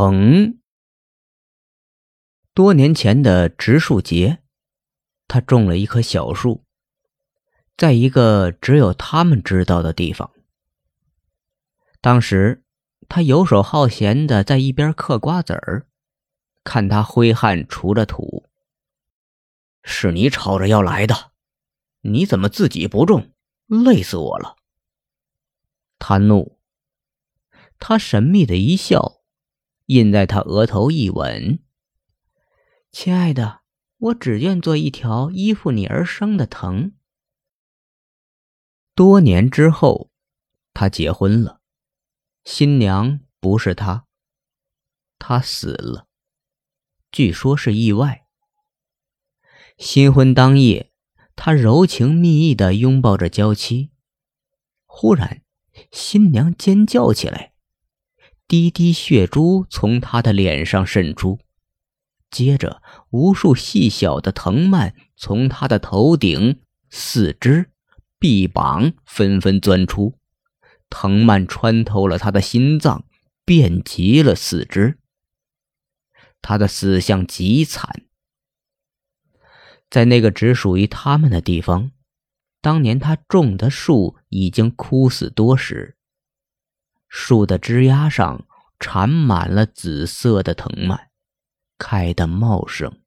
疼。多年前的植树节，他种了一棵小树，在一个只有他们知道的地方。当时，他游手好闲的在一边嗑瓜子儿，看他挥汗除着土。是你吵着要来的，你怎么自己不种？累死我了！他怒。他神秘的一笑，印在他额头一吻。亲爱的，我只愿做一条依附你而生的藤。多年之后，他结婚了，新娘不是他，他死了，据说是意外。新婚当夜，他柔情蜜意的拥抱着娇妻，忽然，新娘尖叫起来。滴滴血珠从他的脸上渗出，接着无数细小的藤蔓从他的头顶、四肢、臂膀纷纷钻出，藤蔓穿透了他的心脏，遍及了四肢。他的死相极惨。在那个只属于他们的地方，当年他种的树已经枯死多时。树的枝丫上缠满了紫色的藤蔓，开得茂盛。